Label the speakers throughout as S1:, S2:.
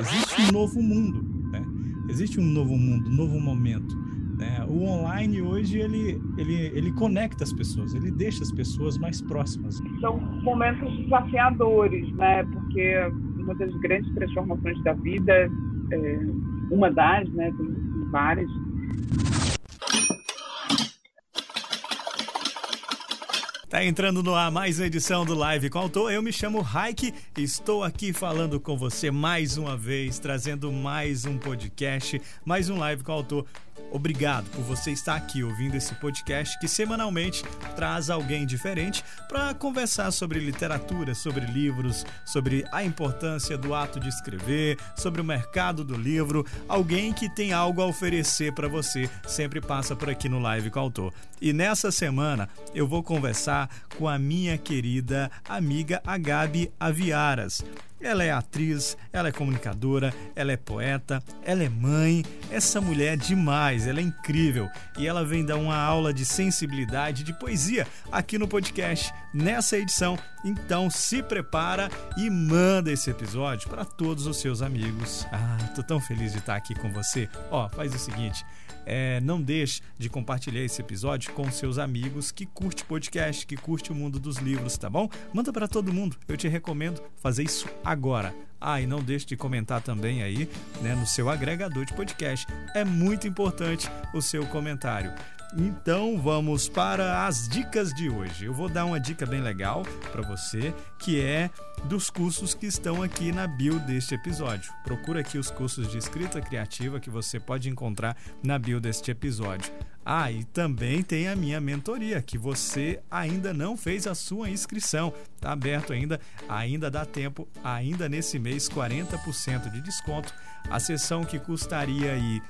S1: existe um novo mundo, né? Existe um novo mundo, um novo momento. Né? O online hoje ele, ele, ele conecta as pessoas, ele deixa as pessoas mais próximas.
S2: São momentos desafiadores, né? Porque uma das grandes transformações da vida, é, uma das, né? Tem, várias,
S1: Tá entrando no ar mais uma edição do Live com Autor. Eu me chamo Raik estou aqui falando com você mais uma vez, trazendo mais um podcast, mais um Live com Autor Obrigado por você estar aqui ouvindo esse podcast que semanalmente traz alguém diferente para conversar sobre literatura, sobre livros, sobre a importância do ato de escrever, sobre o mercado do livro. Alguém que tem algo a oferecer para você sempre passa por aqui no Live com o Autor. E nessa semana eu vou conversar com a minha querida amiga Agabi Aviaras. Ela é atriz, ela é comunicadora, ela é poeta, ela é mãe. Essa mulher é demais, ela é incrível e ela vem dar uma aula de sensibilidade, de poesia aqui no podcast nessa edição. Então se prepara e manda esse episódio para todos os seus amigos. Ah, tô tão feliz de estar aqui com você. Ó, faz o seguinte, é, não deixe de compartilhar esse episódio com seus amigos que curte podcast, que curte o mundo dos livros, tá bom? Manda para todo mundo. Eu te recomendo fazer isso agora. Ah, e não deixe de comentar também aí, né, no seu agregador de podcast. É muito importante o seu comentário. Então vamos para as dicas de hoje. Eu vou dar uma dica bem legal para você, que é dos cursos que estão aqui na bio deste episódio. Procura aqui os cursos de escrita criativa que você pode encontrar na bio deste episódio. Ah, e também tem a minha mentoria, que você ainda não fez a sua inscrição. Está aberto ainda, ainda dá tempo, ainda nesse mês 40% de desconto. A sessão que custaria aí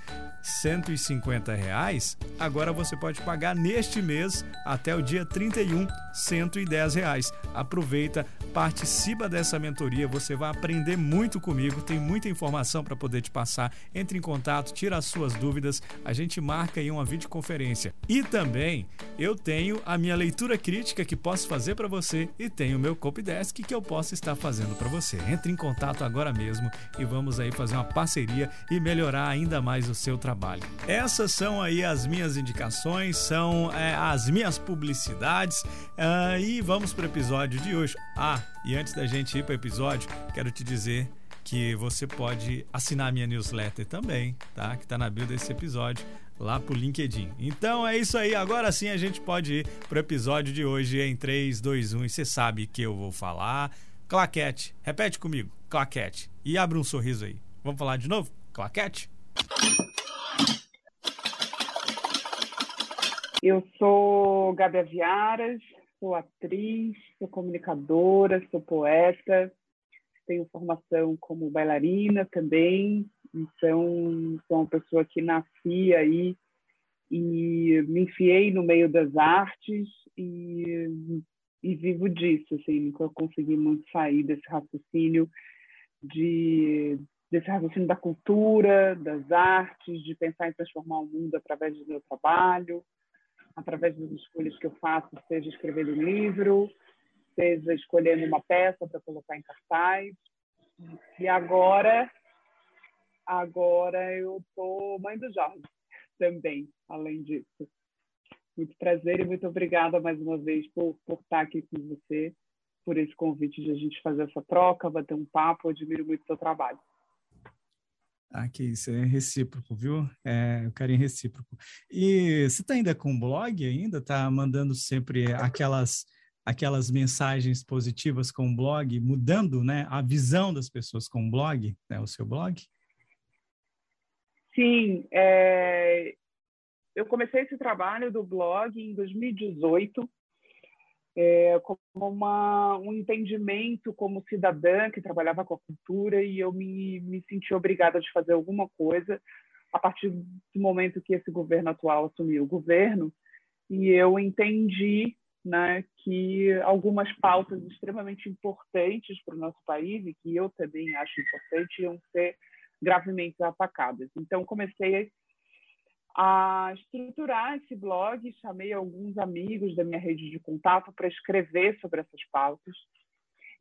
S1: 150 reais, agora você pode pagar neste mês até o dia 31, 110 reais. Aproveita, participa dessa mentoria, você vai aprender muito comigo, tem muita informação para poder te passar. Entre em contato, tira as suas dúvidas, a gente marca aí uma videoconferência. E também eu tenho a minha leitura crítica que posso fazer para você e tenho o meu Copydesk que eu posso estar fazendo para você. Entre em contato agora mesmo e vamos aí fazer uma parceria e melhorar ainda mais o seu trabalho. Essas são aí as minhas indicações, são é, as minhas publicidades uh, e vamos para o episódio de hoje. Ah, e antes da gente ir para o episódio, quero te dizer que você pode assinar minha newsletter também, tá? Que está na bio desse episódio lá pro LinkedIn. Então é isso aí, agora sim a gente pode ir pro episódio de hoje em 3, 2, 1 e você sabe que eu vou falar. Claquete, repete comigo, claquete. E abre um sorriso aí. Vamos falar de novo? Claquete?
S2: Eu sou Gabi Aviaras, sou atriz, sou comunicadora, sou poeta, tenho formação como bailarina também, então sou uma pessoa que nasci aí e me enfiei no meio das artes e, e vivo disso, assim, nunca consegui muito sair desse raciocínio de desse raciocínio da cultura, das artes, de pensar em transformar o mundo através do meu trabalho através das escolhas que eu faço, seja escrevendo um livro, seja escolhendo uma peça para colocar em cartaz. E agora, agora eu sou mãe do Jorge também, além disso. Muito prazer e muito obrigada mais uma vez por, por estar aqui com você, por esse convite de a gente fazer essa troca, bater um papo. Admiro muito o seu trabalho.
S1: Ah, que isso, é recíproco, viu? É o carinho recíproco. E você está ainda com blog ainda? Está mandando sempre aquelas aquelas mensagens positivas com o blog, mudando né, a visão das pessoas com o blog, né, o seu blog?
S2: Sim, é... eu comecei esse trabalho do blog em 2018, é, como uma, um entendimento como cidadã que trabalhava com a cultura e eu me, me senti obrigada de fazer alguma coisa a partir do momento que esse governo atual assumiu o governo e eu entendi né, que algumas pautas extremamente importantes para o nosso país e que eu também acho importante iam ser gravemente atacadas. Então comecei a estruturar esse blog, chamei alguns amigos da minha rede de contato para escrever sobre essas pautas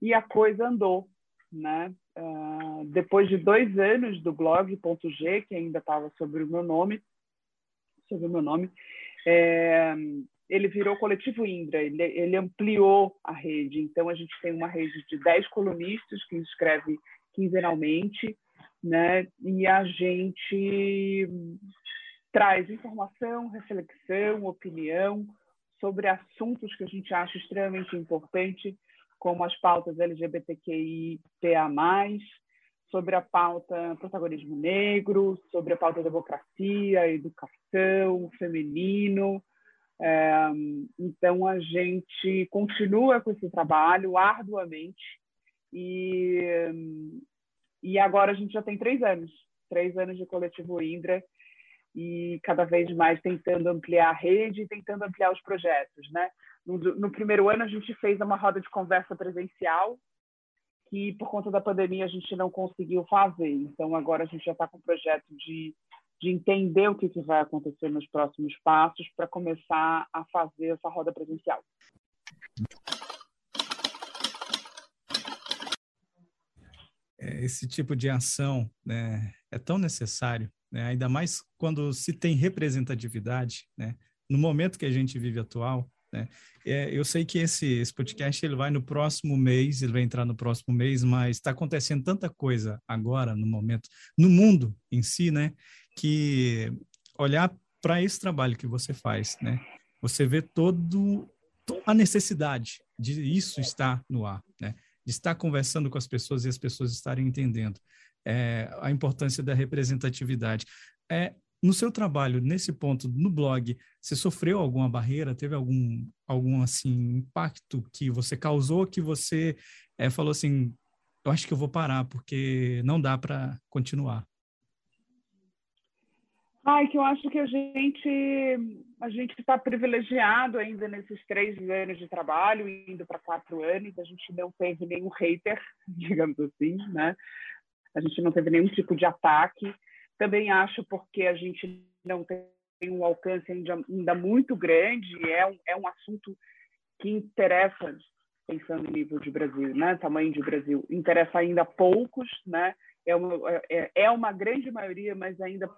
S2: e a coisa andou. né? Uh, depois de dois anos do blog ponto G, que ainda estava sobre o meu nome, sobre o meu nome, é, ele virou coletivo Indra, ele, ele, ampliou a rede. Então, a gente tem uma rede de 10 colunistas que escreve quinzenalmente, né? e a gente traz informação, reflexão, opinião sobre assuntos que a gente acha extremamente importante, como as pautas LGBTQI, PA+, sobre a pauta protagonismo negro, sobre a pauta democracia, educação, feminino, é, então, a gente continua com esse trabalho arduamente e, e agora a gente já tem três anos, três anos de coletivo Indra e cada vez mais tentando ampliar a rede e tentando ampliar os projetos, né? No, no primeiro ano a gente fez uma roda de conversa presencial que por conta da pandemia a gente não conseguiu fazer. Então agora a gente já está com o projeto de de entender o que, que vai acontecer nos próximos passos para começar a fazer essa roda presencial.
S1: É, esse tipo de ação né, é tão necessário, né, ainda mais quando se tem representatividade, né, no momento que a gente vive atual. Né, é, eu sei que esse, esse podcast ele vai no próximo mês, ele vai entrar no próximo mês, mas está acontecendo tanta coisa agora, no momento, no mundo em si, né, que olhar para esse trabalho que você faz, né? Você vê todo toda a necessidade de isso estar no ar, né? De estar conversando com as pessoas e as pessoas estarem entendendo é, a importância da representatividade. É, no seu trabalho, nesse ponto, no blog, você sofreu alguma barreira? Teve algum, algum assim, impacto que você causou que você é, falou assim, eu acho que eu vou parar porque não dá para continuar?
S2: Ai, que eu acho que a gente a gente está privilegiado ainda nesses três anos de trabalho, indo para quatro anos, a gente não teve nenhum hater, digamos assim, né? A gente não teve nenhum tipo de ataque. Também acho porque a gente não tem um alcance ainda, ainda muito grande, é um, é um assunto que interessa, pensando em nível de Brasil, né? Tamanho de Brasil, interessa ainda poucos, né? É uma, é, é uma grande maioria, mas ainda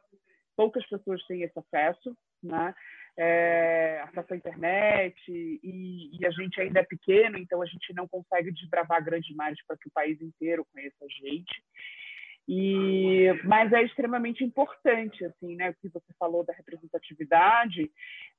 S2: poucas pessoas têm esse acesso, né? É, acesso à internet e, e, a gente ainda é pequeno, então a gente não consegue desbravar grandes mares para que o país inteiro conheça a gente. E, mas é extremamente importante, assim, né? O que você falou da representatividade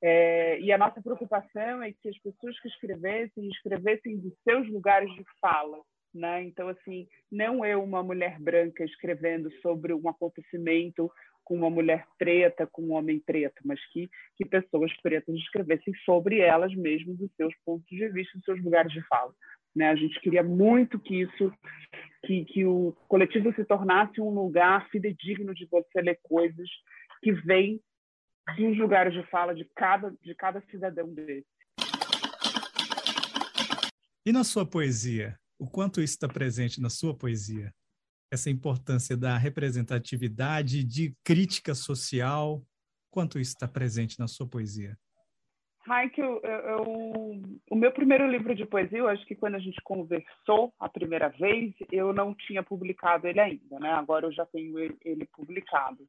S2: é, e a nossa preocupação é que as pessoas que escrevessem escrevessem dos seus lugares de fala, né? Então, assim, não eu, uma mulher branca, escrevendo sobre um acontecimento com uma mulher preta, com um homem preto, mas que, que pessoas pretas escrevessem sobre elas mesmas, os seus pontos de vista, os seus lugares de fala. Né? A gente queria muito que isso, que, que o coletivo se tornasse um lugar fidedigno de você ler coisas que vêm dos lugares de fala de cada, de cada cidadão desse.
S1: E na sua poesia? O quanto isso está presente na sua poesia? essa importância da representatividade, de crítica social? Quanto isso está presente na sua poesia?
S2: Raik, eu, eu, o meu primeiro livro de poesia, eu acho que quando a gente conversou a primeira vez, eu não tinha publicado ele ainda, né? Agora eu já tenho ele, ele publicado.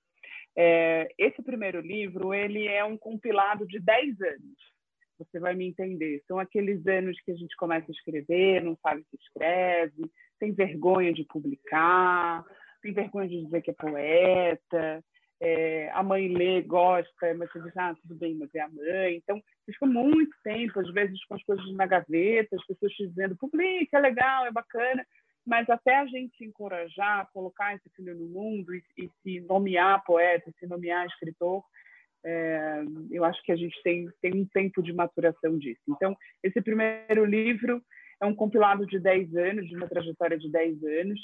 S2: É, esse primeiro livro, ele é um compilado de 10 anos. Você vai me entender. São aqueles anos que a gente começa a escrever, não sabe se escreve, tem vergonha de publicar, tem vergonha de dizer que é poeta, é, a mãe lê, gosta, mas você diz, ah, tudo bem, mas é a mãe. Então, fica muito tempo, às vezes, com as coisas na gaveta, as pessoas te dizendo, publica, é legal, é bacana, mas até a gente se encorajar, colocar esse filho no mundo e, e se nomear poeta, se nomear escritor, é, eu acho que a gente tem, tem um tempo de maturação disso. Então, esse primeiro livro é um compilado de 10 anos, de uma trajetória de 10 anos,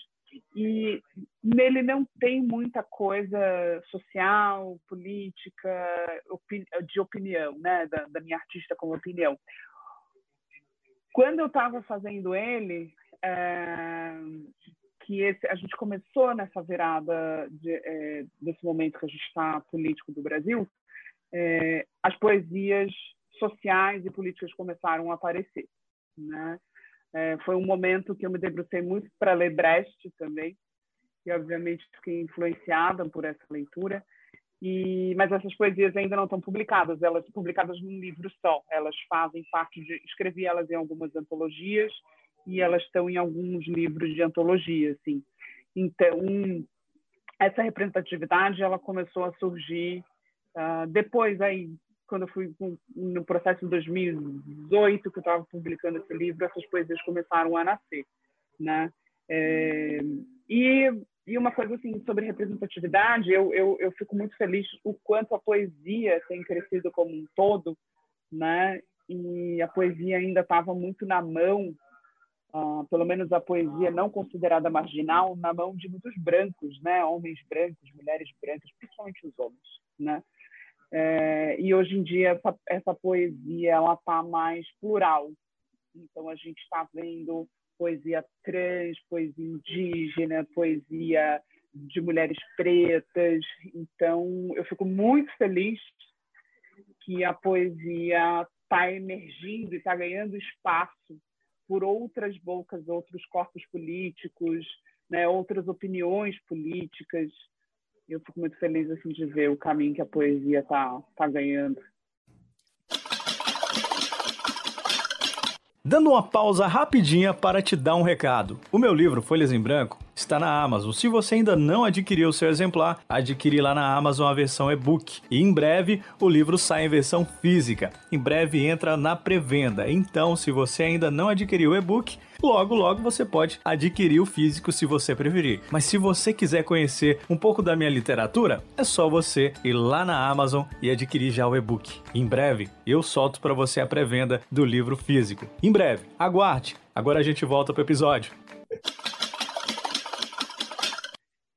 S2: e nele não tem muita coisa social, política, opini de opinião, né, da, da, minha artista como opinião. Quando eu estava fazendo ele, é, que esse, a gente começou nessa virada de, é, desse momento que a gente está político do Brasil, é, as poesias sociais e políticas começaram a aparecer, né? É, foi um momento que eu me debrucei muito para ler Brecht também, e obviamente fiquei influenciada por essa leitura. E, mas essas poesias ainda não estão publicadas, elas publicadas num livro só. Elas fazem parte de. Escrevi elas em algumas antologias e elas estão em alguns livros de antologia, assim. Então, essa representatividade ela começou a surgir uh, depois aí quando eu fui no processo de 2018 que eu estava publicando esse livro essas poesias começaram a nascer né é, e, e uma coisa assim sobre representatividade eu, eu, eu fico muito feliz o quanto a poesia tem crescido como um todo né e a poesia ainda estava muito na mão uh, pelo menos a poesia não considerada marginal, na mão de muitos brancos, né? homens brancos, mulheres brancas, principalmente os homens. Né? É, e hoje em dia essa, essa poesia ela está mais plural. Então a gente está vendo poesia trans, poesia indígena, poesia de mulheres pretas. Então eu fico muito feliz que a poesia está emergindo e está ganhando espaço por outras bocas, outros corpos políticos, né, outras opiniões políticas. Eu fico muito feliz assim de ver o caminho que a poesia está tá ganhando.
S1: Dando uma pausa rapidinha para te dar um recado. O meu livro Folhas em Branco está na Amazon. Se você ainda não adquiriu o seu exemplar, adquire lá na Amazon a versão e-book. E em breve o livro sai em versão física. Em breve entra na pré-venda. Então, se você ainda não adquiriu o e-book, Logo, logo você pode adquirir o físico se você preferir. Mas se você quiser conhecer um pouco da minha literatura, é só você ir lá na Amazon e adquirir já o e-book. Em breve, eu solto para você a pré-venda do livro físico. Em breve, aguarde. Agora a gente volta para o episódio.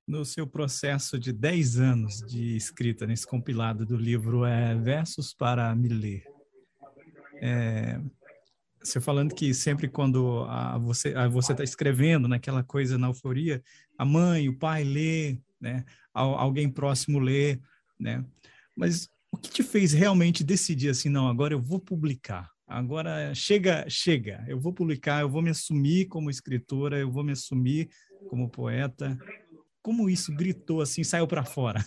S1: No seu processo de 10 anos de escrita nesse compilado do livro é Versos para Me Ler, é, você falando que sempre quando a, você você está escrevendo naquela coisa na euforia, a mãe, o pai lê, né? alguém próximo lê, né? Mas o que te fez realmente decidir assim, não, agora eu vou publicar? Agora chega, chega, eu vou publicar, eu vou me assumir como escritora, eu vou me assumir como poeta. Como isso gritou assim, saiu para fora?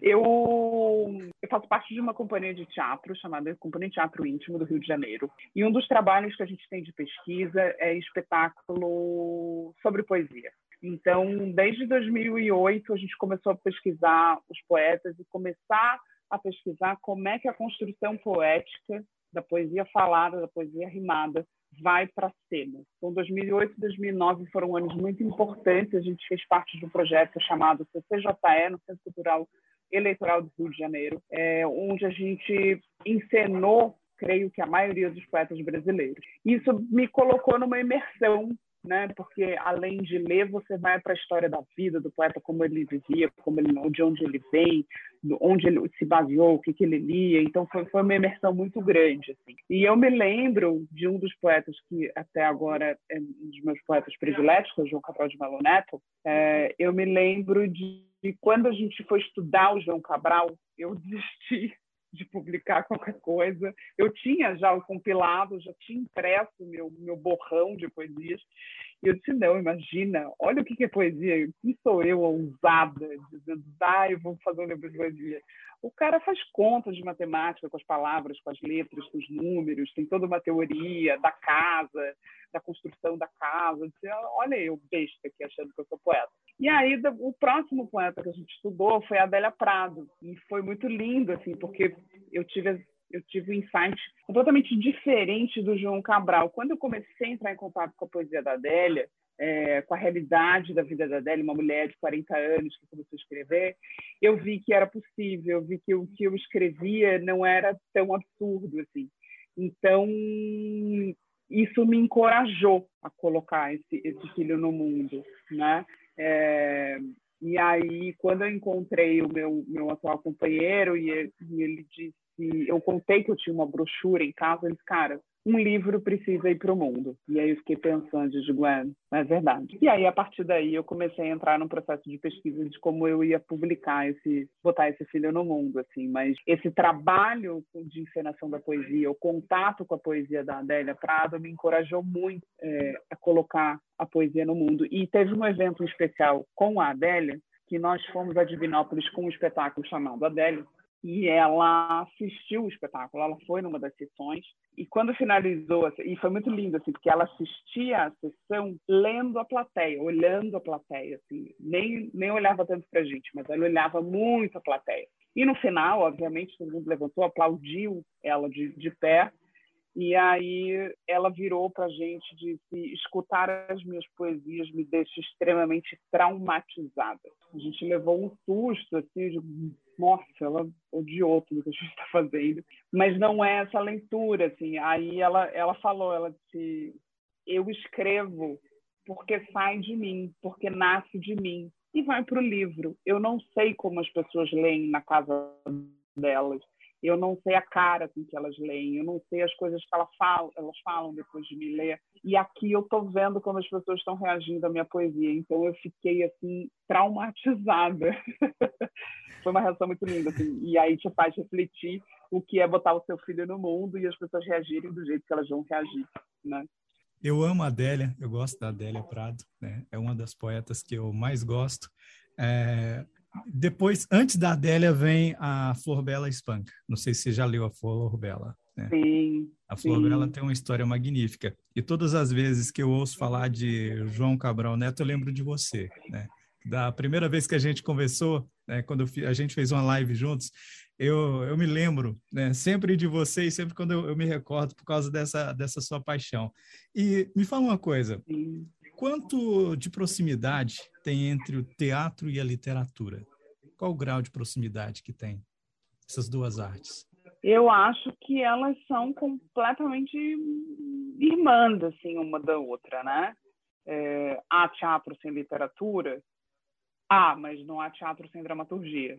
S2: Eu, eu faço parte de uma companhia de teatro chamada Companhia de Teatro Íntimo do Rio de Janeiro. E um dos trabalhos que a gente tem de pesquisa é espetáculo sobre poesia. Então, desde 2008, a gente começou a pesquisar os poetas e começar a pesquisar como é que a construção poética da poesia falada, da poesia rimada, vai para a cena. Então, 2008 e 2009 foram anos muito importantes. A gente fez parte de um projeto chamado CCJE, no Centro Cultural Eleitoral do Rio de Janeiro, é, onde a gente encenou, creio que a maioria dos poetas brasileiros. Isso me colocou numa imersão né? Porque além de ler, você vai para a história da vida do poeta, como ele vivia, como ele, de onde ele vem, onde ele se baseou, o que, que ele lia. Então foi, foi uma imersão muito grande. Assim. E eu me lembro de um dos poetas que até agora é um dos meus poetas prediletos, que é o João Cabral de Melo Neto. É, eu me lembro de, de quando a gente foi estudar o João Cabral, eu desisti de publicar qualquer coisa. Eu tinha já o compilado, já tinha impresso meu meu borrão de poesias. E eu disse, não, imagina, olha o que é poesia. Quem sou eu, ousada, dizendo, ah, eu vou fazer um livro de poesia. O cara faz contas de matemática com as palavras, com as letras, com os números, tem toda uma teoria da casa, da construção da casa. Disse, olha eu, besta aqui, achando que eu sou poeta. E aí, o próximo poeta que a gente estudou foi Adélia Prado. E foi muito lindo, assim, porque eu tive eu tive um insight completamente diferente do João Cabral. Quando eu comecei a entrar em contato com a poesia da Adélia, é, com a realidade da vida da Adélia, uma mulher de 40 anos que começou a escrever, eu vi que era possível, eu vi que o que eu escrevia não era tão absurdo assim. Então, isso me encorajou a colocar esse, esse filho no mundo, né? É, e aí, quando eu encontrei o meu, meu atual companheiro e ele, e ele disse, eu contei que eu tinha uma brochura em casa, ele disse, cara, um livro precisa ir para o mundo. E aí eu fiquei pensando, digo, é, é verdade. E aí, a partir daí, eu comecei a entrar num processo de pesquisa de como eu ia publicar esse, botar esse filho no mundo, assim. Mas esse trabalho de encenação da poesia, o contato com a poesia da Adélia Prado me encorajou muito é, a colocar a poesia no mundo. E teve um evento especial com a Adélia, que nós fomos a Divinópolis com um espetáculo chamado Adélia, e ela assistiu o espetáculo, ela foi numa das sessões e quando finalizou, assim, e foi muito lindo assim, porque ela assistia a sessão lendo a plateia, olhando a plateia, assim, nem nem olhava tanto para a gente, mas ela olhava muito a plateia. E no final, obviamente, todo mundo levantou, aplaudiu ela de, de pé e aí ela virou para a gente e disse: escutar as minhas poesias me deixa extremamente traumatizada. A gente levou um susto, assim, de, nossa, ela odiou tudo que a gente está fazendo. Mas não é essa leitura, assim. Aí ela, ela falou, ela disse: eu escrevo porque sai de mim, porque nasce de mim e vai para o livro. Eu não sei como as pessoas leem na casa delas eu não sei a cara com que elas leem, eu não sei as coisas que elas falam, elas falam depois de me ler. E aqui eu estou vendo como as pessoas estão reagindo à minha poesia, então eu fiquei assim traumatizada. Foi uma reação muito linda, assim. e aí te faz refletir o que é botar o seu filho no mundo e as pessoas reagirem do jeito que elas vão reagir, né?
S1: Eu amo a Adélia, eu gosto da Adélia Prado, né? É uma das poetas que eu mais gosto. É, depois, antes da Adélia, vem a Flor Bela Espanca. Não sei se você já leu a Flor Bela.
S2: Né? Sim.
S1: A Flor
S2: sim.
S1: Bela tem uma história magnífica. E todas as vezes que eu ouço falar de João Cabral Neto, eu lembro de você. Né? Da primeira vez que a gente conversou, né, quando a gente fez uma live juntos, eu, eu me lembro né, sempre de você e sempre quando eu, eu, me recordo por causa dessa, dessa sua paixão. E me fala uma coisa: quanto de proximidade tem entre o teatro e a literatura? Qual o grau de proximidade que tem essas duas artes?
S2: Eu acho que elas são completamente irmãs, assim, uma da outra, né? É, há teatro sem literatura? Há, mas não há teatro sem dramaturgia,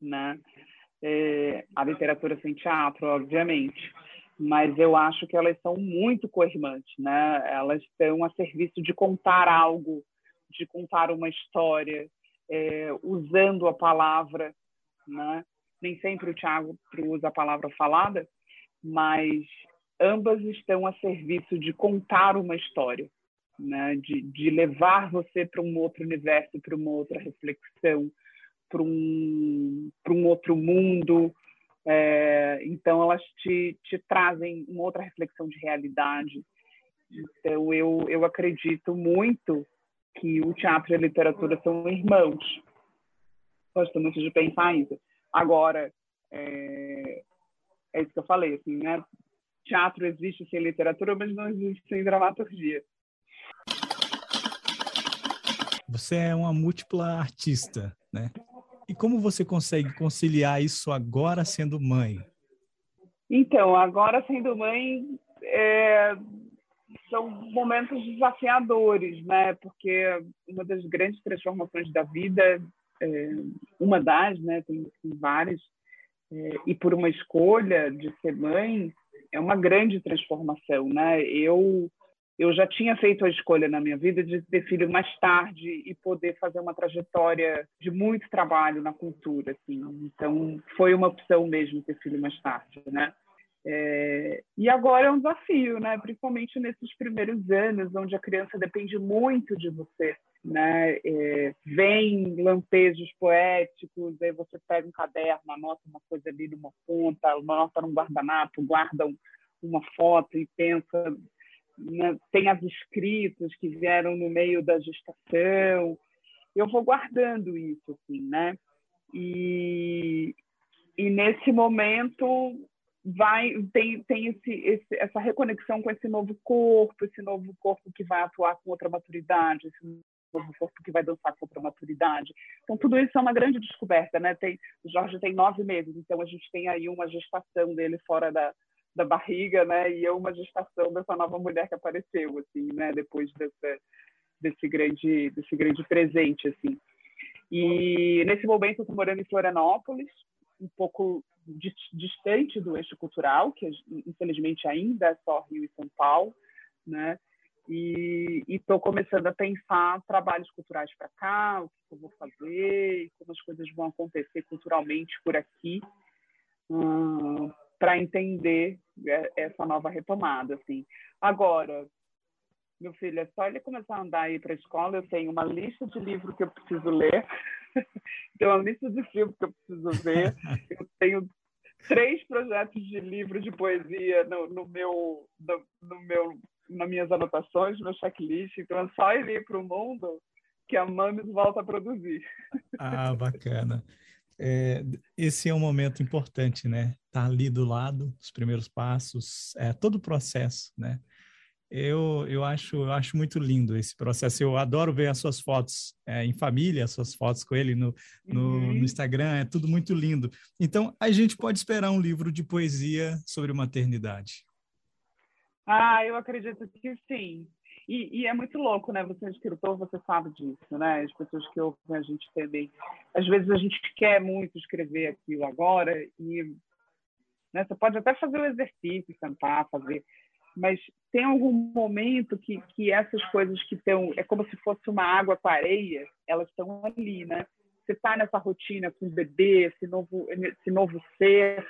S2: né? É, há literatura sem teatro, obviamente, mas eu acho que elas são muito coirmantes, né? Elas estão a serviço de contar algo de contar uma história é, usando a palavra, né? Nem sempre o Tiago usa a palavra falada, mas ambas estão a serviço de contar uma história, né? De, de levar você para um outro universo, para uma outra reflexão, para um um outro mundo. É, então elas te, te trazem uma outra reflexão de realidade. Então eu eu acredito muito que o teatro e a literatura são irmãos. Gosto muito de pensar isso. Agora, é, é isso que eu falei, assim, né? Teatro existe sem literatura, mas não existe sem dramaturgia.
S1: Você é uma múltipla artista, né? E como você consegue conciliar isso agora sendo mãe?
S2: Então, agora sendo mãe, é, são momentos desafiadores, né? Porque uma das grandes transformações da vida, uma das, né? Tem várias, é, e por uma escolha de ser mãe, é uma grande transformação, né? Eu eu já tinha feito a escolha na minha vida de ter filho mais tarde e poder fazer uma trajetória de muito trabalho na cultura, assim. Então foi uma opção mesmo ter filho mais tarde, né? É, e agora é um desafio, né? principalmente nesses primeiros anos, onde a criança depende muito de você. Né? É, vem lampejos poéticos, aí você pega um caderno, anota uma coisa ali numa ponta, anota num guardanapo, guarda um, uma foto e pensa. Né? Tem as escritas que vieram no meio da gestação. Eu vou guardando isso, assim, né? E, e nesse momento vai tem, tem esse, esse, essa reconexão com esse novo corpo, esse novo corpo que vai atuar com outra maturidade, esse novo corpo que vai dançar com outra maturidade. Então, tudo isso é uma grande descoberta, né? Tem, o Jorge tem nove meses, então a gente tem aí uma gestação dele fora da, da barriga, né? E é uma gestação dessa nova mulher que apareceu, assim, né? Depois desse grande, desse grande presente, assim. E nesse momento eu estou morando em Florianópolis, um pouco distante do eixo cultural, que infelizmente ainda é só Rio e São Paulo, né? E estou começando a pensar trabalhos culturais para cá, o que eu vou fazer, como as coisas vão acontecer culturalmente por aqui, hum, para entender é, essa nova retomada. Assim. Agora, meu filho, é só ele começar a andar aí para a escola, eu tenho uma lista de livros que eu preciso ler, tenho uma lista de filmes que eu preciso ver, eu tenho três projetos de livro de poesia no, no meu, no, no, meu, nas minhas anotações, no meu checklist, então é só ele ir para o mundo que a Mames volta a produzir.
S1: Ah, bacana. É, esse é um momento importante, né? Tá ali do lado, os primeiros passos, é todo o processo, né? Eu, eu, acho, eu acho muito lindo esse processo. Eu adoro ver as suas fotos é, em família, as suas fotos com ele no, no, uhum. no, Instagram, é tudo muito lindo. Então, a gente pode esperar um livro de poesia sobre maternidade.
S2: Ah, eu acredito que sim. E, e, é muito louco, né? Você é escritor, você sabe disso, né? As pessoas que ouvem a gente também. Às vezes a gente quer muito escrever aquilo agora e né, você pode até fazer o exercício, sentar, fazer mas tem algum momento que, que essas coisas que estão, é como se fosse uma água com areia, elas estão ali, né? Você está nessa rotina com o bebê, esse novo, esse novo ser,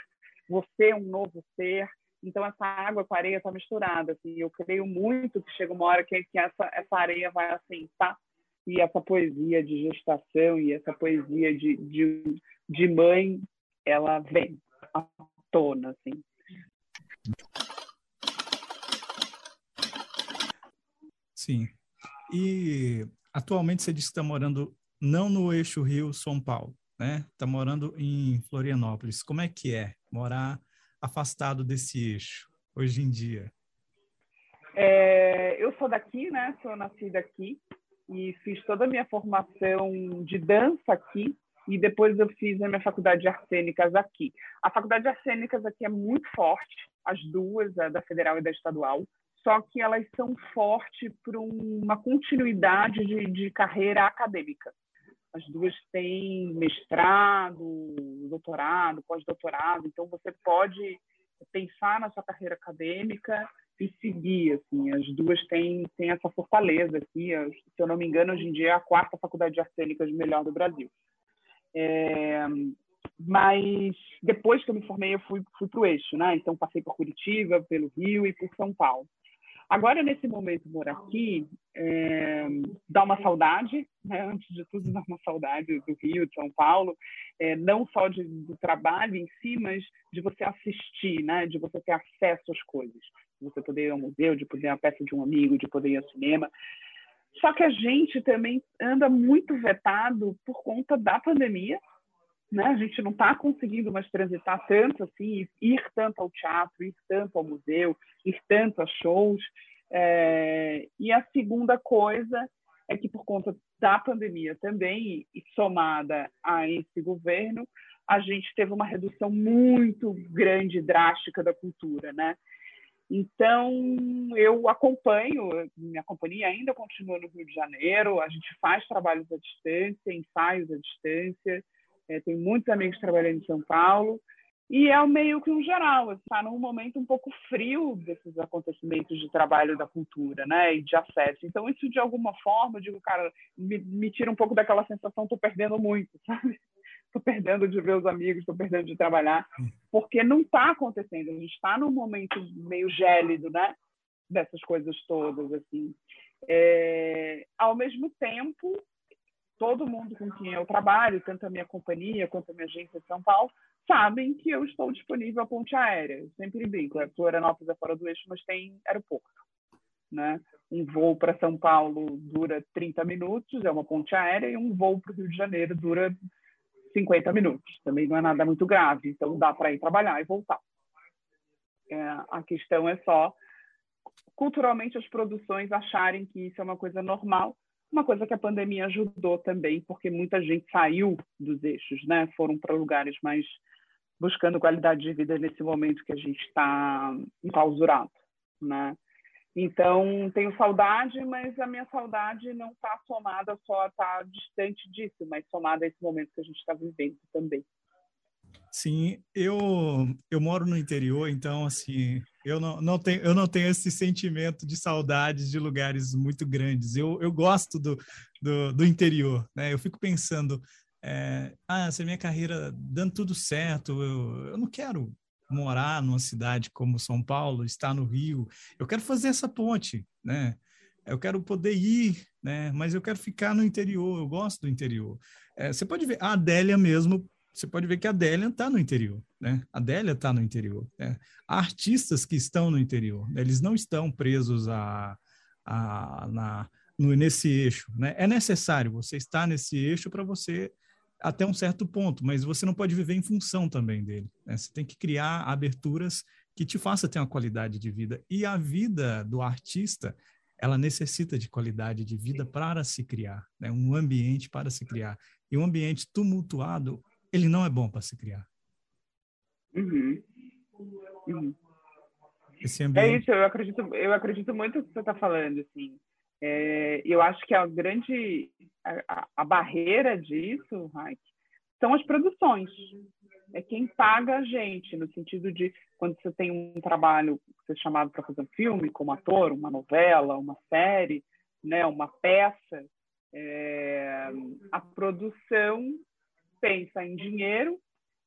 S2: você é um novo ser, então essa água com a areia está misturada. Assim, eu creio muito que chega uma hora que, que essa, essa areia vai assentar e essa poesia de gestação e essa poesia de, de, de mãe, ela vem à tona, assim.
S1: Sim. E atualmente você disse que está morando não no eixo Rio-São Paulo, né? Está morando em Florianópolis. Como é que é morar afastado desse eixo hoje em dia?
S2: É, eu sou daqui, né? Sou nascida aqui e fiz toda a minha formação de dança aqui e depois eu fiz a minha faculdade de artes cênicas aqui. A faculdade de artes cênicas aqui é muito forte, as duas, a da federal e da estadual só que elas são fortes para uma continuidade de, de carreira acadêmica. As duas têm mestrado, doutorado, pós-doutorado, então você pode pensar na sua carreira acadêmica e seguir, assim, as duas têm, têm essa fortaleza aqui, se eu não me engano, hoje em dia é a quarta faculdade de artes cênicas melhor do Brasil. É, mas depois que eu me formei, eu fui, fui para o eixo, né? Então passei por Curitiba, pelo Rio e por São Paulo. Agora, nesse momento, morar aqui, é, dá uma saudade, né? antes de tudo, dá uma saudade do Rio, de São Paulo, é, não só de, do trabalho em si, mas de você assistir, né? de você ter acesso às coisas, de você poder ir ao museu, de poder ir à peça de um amigo, de poder ir ao cinema. Só que a gente também anda muito vetado por conta da pandemia, né? A gente não está conseguindo mais transitar tanto assim, ir tanto ao teatro, ir tanto ao museu, ir tanto a shows. É... E a segunda coisa é que por conta da pandemia também e somada a esse governo, a gente teve uma redução muito grande, drástica da cultura, né? Então, eu acompanho, minha companhia ainda continua no Rio de Janeiro, a gente faz trabalhos à distância, ensaios à distância, é, tem muitos amigos trabalhando em São Paulo, e é meio que um geral, está num momento um pouco frio desses acontecimentos de trabalho da cultura, né, e de acesso. Então, isso de alguma forma, digo, cara, me, me tira um pouco daquela sensação, estou perdendo muito, sabe? Estou perdendo de ver os amigos, estou perdendo de trabalhar, porque não está acontecendo. A gente está num momento meio gélido, né, dessas coisas todas, assim. É, ao mesmo tempo, todo mundo com quem eu trabalho, tanto a minha companhia quanto a minha agência de São Paulo, sabem que eu estou disponível à ponte aérea. Eu sempre brinco, é, Florianópolis é fora do eixo, mas tem aeroporto. Né? Um voo para São Paulo dura 30 minutos, é uma ponte aérea, e um voo para o Rio de Janeiro dura 50 minutos. Também não é nada muito grave, então dá para ir trabalhar e voltar. É, a questão é só, culturalmente, as produções acharem que isso é uma coisa normal uma coisa que a pandemia ajudou também, porque muita gente saiu dos eixos, né? Foram para lugares mais buscando qualidade de vida nesse momento que a gente está enclausurado, né? Então, tenho saudade, mas a minha saudade não está somada só a estar tá distante disso, mas somada a esse momento que a gente está vivendo também.
S1: Sim, eu, eu moro no interior, então, assim, eu não, não, tenho, eu não tenho esse sentimento de saudades de lugares muito grandes. Eu, eu gosto do, do, do interior, né? Eu fico pensando, é, ah, se a minha carreira dando tudo certo, eu, eu não quero morar numa cidade como São Paulo, estar no Rio, eu quero fazer essa ponte, né? Eu quero poder ir, né? Mas eu quero ficar no interior, eu gosto do interior. É, você pode ver, a Adélia mesmo você pode ver que a Adélia está no interior, né? A Adélia está no interior. Né? Há artistas que estão no interior, né? eles não estão presos a, a, na, no, nesse eixo, né? É necessário você estar nesse eixo para você até um certo ponto, mas você não pode viver em função também dele. Né? Você tem que criar aberturas que te façam ter uma qualidade de vida. E a vida do artista, ela necessita de qualidade de vida para se criar, né? um ambiente para se criar. E um ambiente tumultuado ele não é bom para se criar.
S2: Uhum. Uhum. É ambiente... É isso, eu acredito, eu acredito muito no que você está falando, assim. É, eu acho que a grande a, a barreira disso, Raik, são as produções. É quem paga a gente, no sentido de quando você tem um trabalho, você é chamado para fazer um filme, como ator, uma novela, uma série, né, uma peça, é, a produção pensa em dinheiro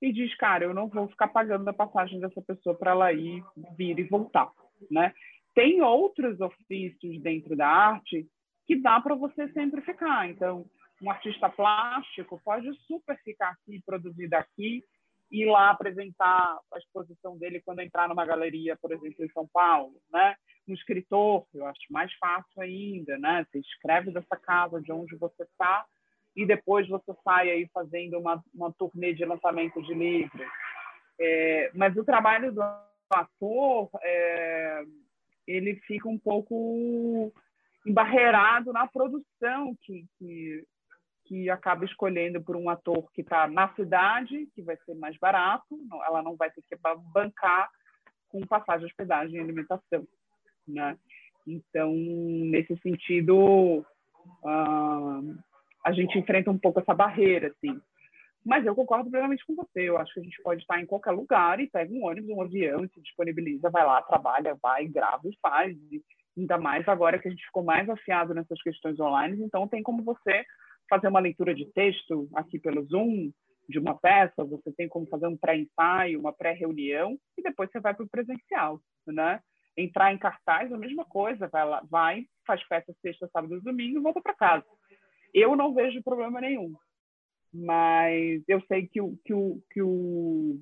S2: e diz, cara, eu não vou ficar pagando a passagem dessa pessoa para ela ir, vir e voltar, né? Tem outros ofícios dentro da arte que dá para você sempre ficar. Então, um artista plástico pode super ficar aqui, produzir daqui, ir lá apresentar a exposição dele quando entrar numa galeria, por exemplo, em São Paulo, né? Um escritor, eu acho mais fácil ainda, né? Você escreve dessa casa de onde você está e depois você sai aí fazendo uma, uma turnê de lançamento de livros. É, mas o trabalho do ator, é, ele fica um pouco embarreirado na produção que, que, que acaba escolhendo por um ator que está na cidade, que vai ser mais barato, ela não vai ter que bancar com passagem, hospedagem e alimentação. Né? Então, nesse sentido, uh, a gente enfrenta um pouco essa barreira, assim. Mas eu concordo plenamente com você. Eu acho que a gente pode estar em qualquer lugar e pega um ônibus, um avião, se disponibiliza, vai lá, trabalha, vai, grava e faz. E ainda mais agora que a gente ficou mais afiado nessas questões online, então tem como você fazer uma leitura de texto aqui pelo Zoom de uma peça, você tem como fazer um pré-ensaio, uma pré-reunião e depois você vai para o presencial, né? Entrar em cartaz, a mesma coisa, vai, lá, vai faz peça sexta, sábado e domingo e volta para casa. Eu não vejo problema nenhum, mas eu sei que o, que o, que o,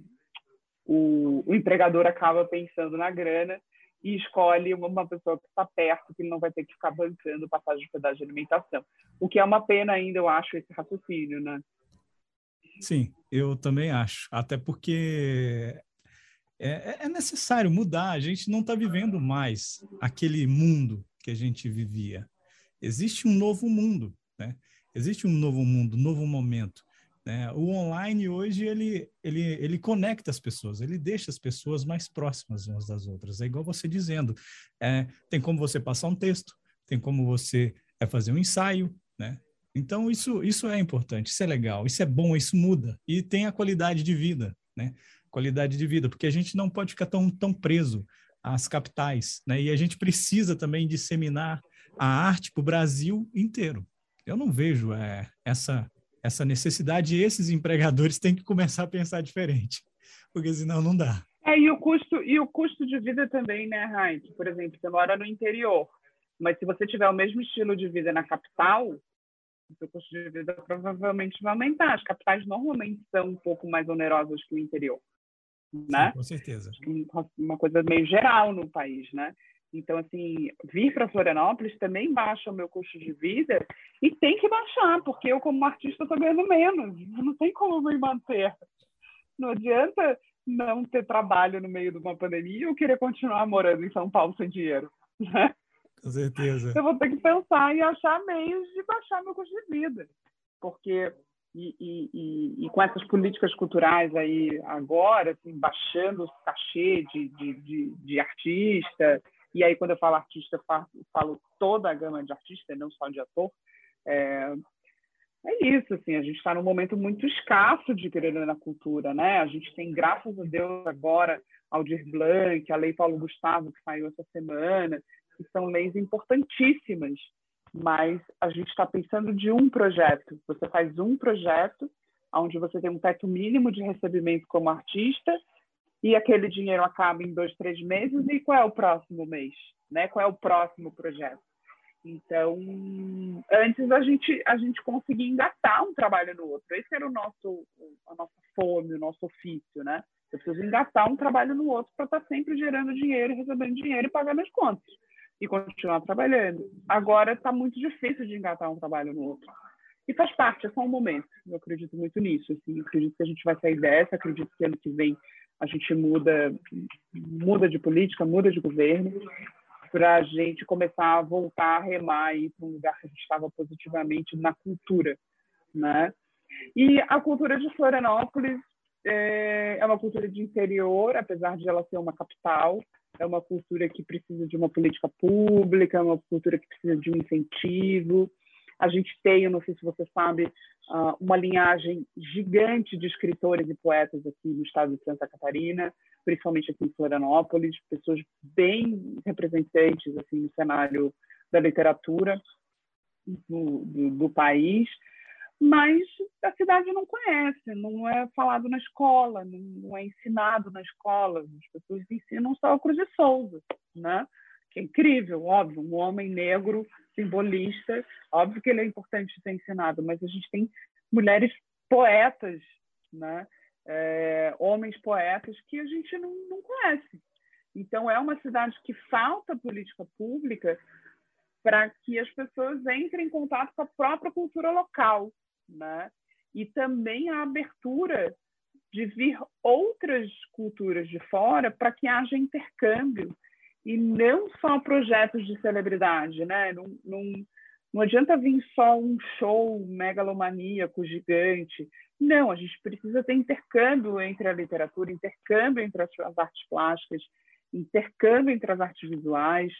S2: o, o empregador acaba pensando na grana e escolhe uma pessoa que está perto, que não vai ter que ficar bancando passagem de pedágio de alimentação. O que é uma pena ainda, eu acho, esse raciocínio, né?
S1: Sim, eu também acho. Até porque é, é necessário mudar. A gente não está vivendo mais aquele mundo que a gente vivia. Existe um novo mundo. Né? Existe um novo mundo, um novo momento. Né? O online hoje ele, ele, ele conecta as pessoas, ele deixa as pessoas mais próximas umas das outras. É igual você dizendo, é, tem como você passar um texto, tem como você é, fazer um ensaio, né? Então isso isso é importante, isso é legal, isso é bom, isso muda e tem a qualidade de vida, né? Qualidade de vida, porque a gente não pode ficar tão tão preso às capitais, né? E a gente precisa também disseminar a arte para o Brasil inteiro eu não vejo é, essa, essa necessidade e esses empregadores têm que começar a pensar diferente, porque senão não dá.
S2: É, e o custo, e o custo de vida também, né, Raik? Por exemplo, você mora no interior, mas se você tiver o mesmo estilo de vida na capital, o seu custo de vida provavelmente vai aumentar. As capitais normalmente são um pouco mais onerosas que o interior, né?
S1: Sim, com certeza.
S2: Uma coisa meio geral no país, né? Então, assim, vir para Florianópolis também baixa o meu custo de vida e tem que baixar, porque eu, como artista, estou ganhando menos. Não tem como me manter. Não adianta não ter trabalho no meio de uma pandemia ou querer continuar morando em São Paulo sem dinheiro. Né?
S1: Com certeza.
S2: Eu vou ter que pensar e achar meios de baixar meu custo de vida. Porque, e, e, e, e com essas políticas culturais aí agora, assim, baixando o cachê de, de, de, de artista, e aí, quando eu falo artista, eu falo toda a gama de artista, não só de ator. É, é isso, assim, a gente está num momento muito escasso de querer na cultura, né? A gente tem, graças a Deus, agora Aldir Blanc, a Lei Paulo Gustavo, que saiu essa semana, que são leis importantíssimas, mas a gente está pensando de um projeto. Você faz um projeto onde você tem um teto mínimo de recebimento como artista e aquele dinheiro acaba em dois, três meses e qual é o próximo mês, né? Qual é o próximo projeto? Então, antes a gente a gente conseguia engatar um trabalho no outro. Esse era o nosso a nossa fome, o nosso ofício, né? Eu preciso engatar um trabalho no outro para estar tá sempre gerando dinheiro, recebendo dinheiro e pagando as contas e continuar trabalhando. Agora está muito difícil de engatar um trabalho no outro. E faz parte, é só um momento. Eu acredito muito nisso. Assim, acredito que a gente vai sair dessa. Acredito que ano que vem a gente muda, muda de política, muda de governo para a gente começar a voltar a remar para um lugar que a gente estava positivamente na cultura, né? E a cultura de Florianópolis é, é uma cultura de interior, apesar de ela ser uma capital, é uma cultura que precisa de uma política pública, é uma cultura que precisa de um incentivo. A gente tem, eu não sei se você sabe, ah, uma linhagem gigante de escritores e poetas aqui no estado de Santa Catarina principalmente aqui em Florianópolis, pessoas bem representantes assim no cenário da literatura do, do, do país, mas a cidade não conhece, não é falado na escola, não é ensinado na escola, as pessoas ensinam só o Cruz de Souza, né? que é incrível, óbvio, um homem negro, simbolista, óbvio que ele é importante ser ensinado, mas a gente tem mulheres poetas, né? é, homens poetas que a gente não, não conhece. Então, é uma cidade que falta política pública para que as pessoas entrem em contato com a própria cultura local, né? E também a abertura de vir outras culturas de fora para que haja intercâmbio e não só projetos de celebridade, né? Não, não, não adianta vir só um show megalomaníaco gigante. Não, a gente precisa ter intercâmbio entre a literatura, intercâmbio entre as, artes plásticas, intercâmbio entre as artes visuais,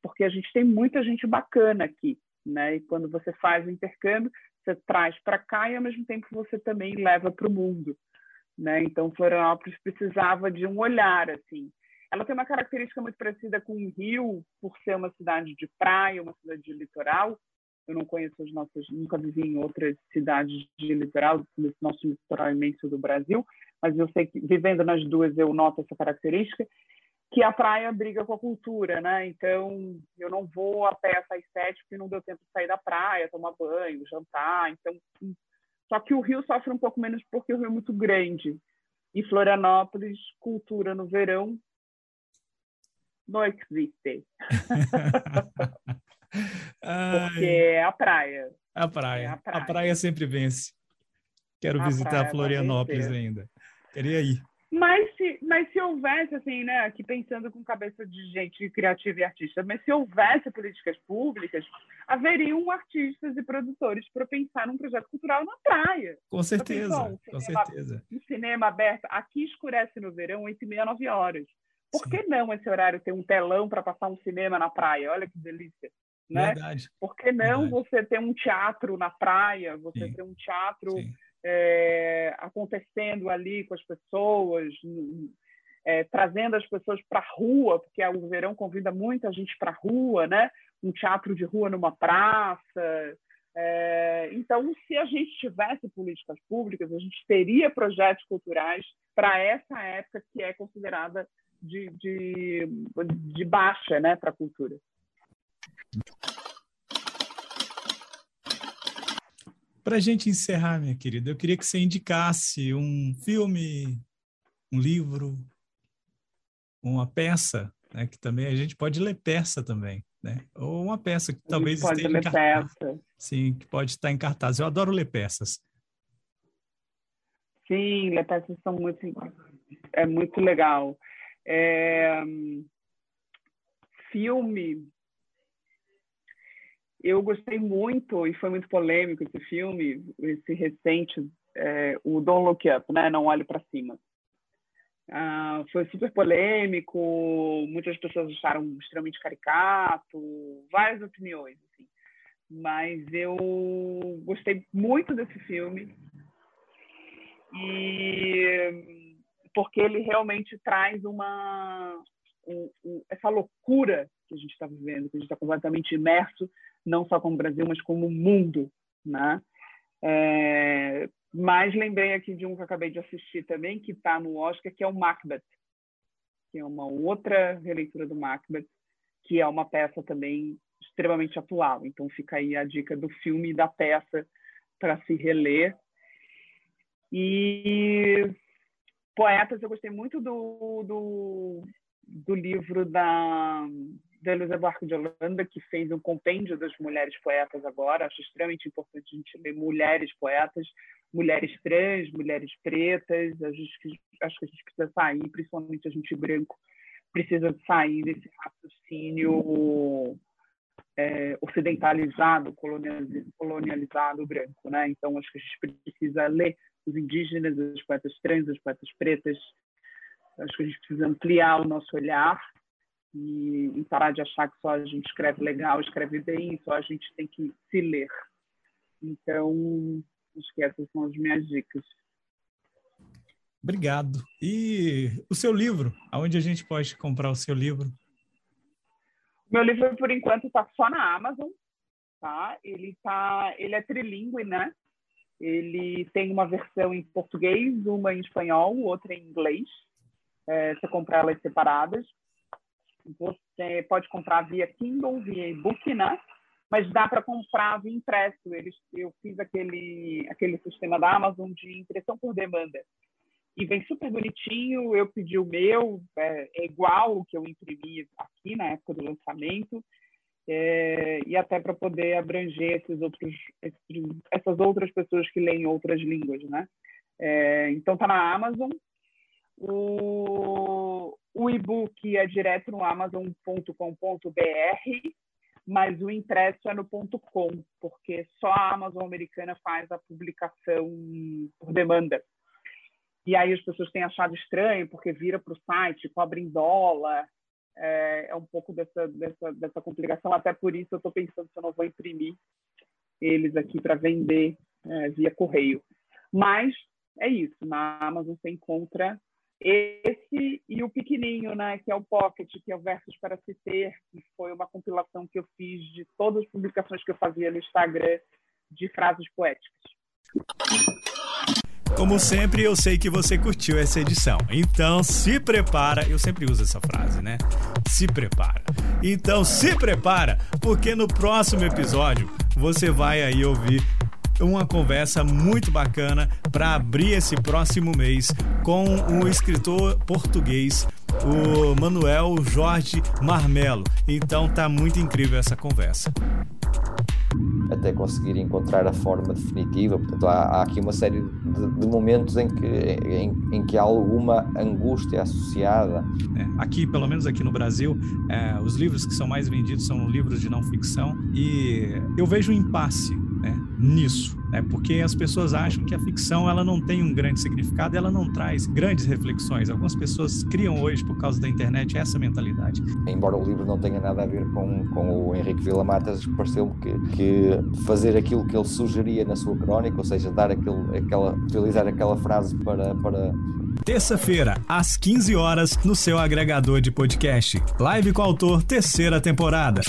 S2: porque a gente tem muita gente bacana aqui, né? E quando você faz o intercâmbio, você traz para cá e ao mesmo tempo você também leva para o mundo, né? Então Florianópolis precisava de um olhar assim. Ela tem uma característica muito parecida com o Rio, por ser uma cidade de praia, uma cidade de litoral, eu não conheço as nossas, nunca vivi em outras cidades de litoral, nesse nosso litoral imenso do Brasil, mas eu sei que vivendo nas duas eu noto essa característica, que a praia briga com a cultura, né? Então, eu não vou até essas sete porque não deu tempo de sair da praia, tomar banho, jantar. Então, só que o Rio sofre um pouco menos porque o Rio é muito grande. E Florianópolis, cultura no verão, não existe. Porque é a praia.
S1: A praia. É a praia. A praia sempre vence. Quero a visitar Florianópolis ainda. Queria ir.
S2: Mas se, mas se houvesse, assim, né, aqui pensando com cabeça de gente criativa e artista, mas se houvesse políticas públicas, haveriam artistas e produtores para pensar num projeto cultural na praia.
S1: Com certeza, um com cinema, certeza.
S2: Um cinema aberto, aqui escurece no verão, 8 e meia, 9 horas. Por Sim. que não esse horário ter um telão para passar um cinema na praia? Olha que delícia. Né? Verdade. Por que não Verdade. você ter um teatro na praia, você Sim. ter um teatro é, acontecendo ali com as pessoas, é, trazendo as pessoas para a rua, porque o verão convida muita gente para a rua, né? um teatro de rua numa praça. É, então, se a gente tivesse políticas públicas, a gente teria projetos culturais para essa época que é considerada de, de, de baixa né, para a cultura.
S1: Para a gente encerrar, minha querida, eu queria que você indicasse um filme, um livro, uma peça, né, que também a gente pode ler peça também, né? Ou uma peça que talvez
S2: pode esteja ler em cartaz. Peça.
S1: Sim, que pode estar em cartaz. Eu adoro ler peças.
S2: Sim, ler peças são muito é muito legal. É, filme, eu gostei muito, e foi muito polêmico esse filme, esse recente, é, o Don't Look Up, né? Não Olhe para Cima. Ah, foi super polêmico, muitas pessoas acharam extremamente caricato, várias opiniões. Assim. mas eu gostei muito desse filme e porque ele realmente traz uma um, um, essa loucura que a gente está vivendo, que a gente está completamente imerso, não só como Brasil, mas como mundo, né? É, mas lembrei aqui de um que eu acabei de assistir também, que está no Oscar, que é o Macbeth, que é uma outra releitura do Macbeth, que é uma peça também extremamente atual. Então fica aí a dica do filme e da peça para se reler. E poetas, eu gostei muito do, do, do livro da, da Elisa Barco de Holanda, que fez um compêndio das mulheres poetas agora. Acho extremamente importante a gente ler mulheres poetas, mulheres trans, mulheres pretas. Acho que, acho que a gente precisa sair, principalmente a gente branco, precisa sair desse raciocínio é, ocidentalizado, colonializado branco, né? Então acho que a gente precisa ler os indígenas, as poetas trans, as poetas pretas. Acho que a gente precisa ampliar o nosso olhar e, e parar de achar que só a gente escreve legal, escreve bem, só a gente tem que se ler. Então, acho que essas são as minhas dicas.
S1: Obrigado. E o seu livro? Aonde a gente pode comprar o seu livro?
S2: Meu livro, por enquanto, está só na Amazon. Tá? Ele, tá, ele é trilingue, né? Ele tem uma versão em português, uma em espanhol, outra em inglês. É, você comprar elas separadas. Você pode comprar via Kindle, via e-book, né? Mas dá para comprar via impresso. Eles, eu fiz aquele, aquele sistema da Amazon de impressão por demanda. E vem super bonitinho. Eu pedi o meu, é, é igual o que eu imprimi aqui na época do lançamento. É, e até para poder abranger esses outros, esses, essas outras pessoas que leem outras línguas, né? É, então está na Amazon. O, o e-book é direto no amazon.com.br, mas o impresso é no .com, porque só a Amazon americana faz a publicação por demanda. E aí as pessoas têm achado estranho, porque vira para o site, cobra em dólar, é, é um pouco dessa, dessa, dessa complicação. Até por isso eu estou pensando se eu não vou imprimir eles aqui para vender é, via correio. Mas é isso, na Amazon você encontra esse e o pequenininho, né, que é o Pocket, que é o Versos para se ter, que foi uma compilação que eu fiz de todas as publicações que eu fazia no Instagram de frases poéticas.
S1: Como sempre, eu sei que você curtiu essa edição. Então, se prepara. Eu sempre uso essa frase, né? Se prepara. Então, se prepara, porque no próximo episódio você vai aí ouvir uma conversa muito bacana para abrir esse próximo mês com o escritor português o Manuel Jorge Marmelo. Então tá muito incrível essa conversa
S3: até conseguir encontrar a forma definitiva. Portanto, há, há aqui uma série de, de momentos em que, em, em, que há alguma angústia associada.
S1: É, aqui, pelo menos aqui no Brasil, é, os livros que são mais vendidos são livros de não ficção e eu vejo um impasse nisso, né, porque as pessoas acham que a ficção ela não tem um grande significado, ela não traz grandes reflexões. Algumas pessoas criam hoje, por causa da internet, essa mentalidade.
S3: Embora o livro não tenha nada a ver com, com o Henrique Vila Matas, pareceu-me que, que fazer aquilo que ele sugeria na sua crónica, ou seja, dar aquele, aquela, utilizar aquela frase para, para
S1: Terça-feira, às 15 horas, no seu agregador de podcast. Live com o autor, terceira temporada.